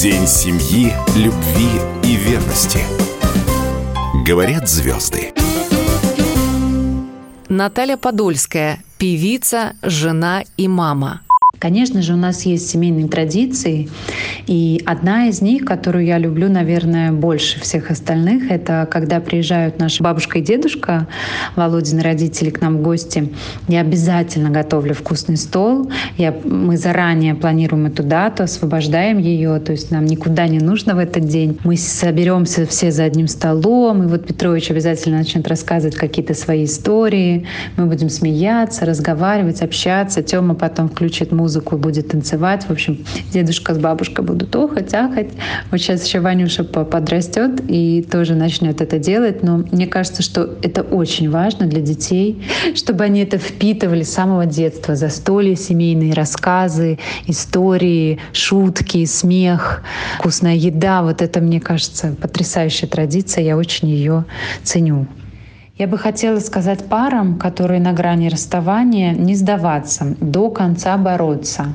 День семьи, любви и верности. Говорят звезды. Наталья Подольская, певица, жена и мама. Конечно же, у нас есть семейные традиции, и одна из них, которую я люблю, наверное, больше всех остальных, это когда приезжают наша бабушка и дедушка, Володины родители к нам в гости. Я обязательно готовлю вкусный стол. Я, мы заранее планируем эту дату, освобождаем ее, то есть нам никуда не нужно в этот день. Мы соберемся все за одним столом, и вот Петрович обязательно начнет рассказывать какие-то свои истории. Мы будем смеяться, разговаривать, общаться. Тёма потом включит музыку музыку, будет танцевать. В общем, дедушка с бабушкой будут охать, ахать. Вот сейчас еще Ванюша подрастет и тоже начнет это делать. Но мне кажется, что это очень важно для детей, чтобы они это впитывали с самого детства. Застолья, семейные рассказы, истории, шутки, смех, вкусная еда. Вот это, мне кажется, потрясающая традиция. Я очень ее ценю. Я бы хотела сказать парам, которые на грани расставания, не сдаваться, до конца бороться,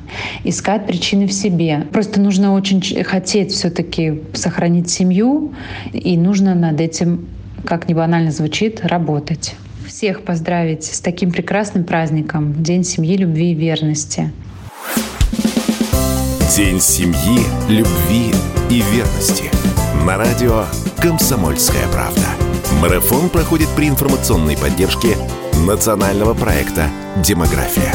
искать причины в себе. Просто нужно очень хотеть все-таки сохранить семью, и нужно над этим, как ни банально звучит, работать. Всех поздравить с таким прекрасным праздником День семьи, любви и верности. День семьи, любви и верности. На радио «Комсомольская правда». Марафон проходит при информационной поддержке национального проекта «Демография».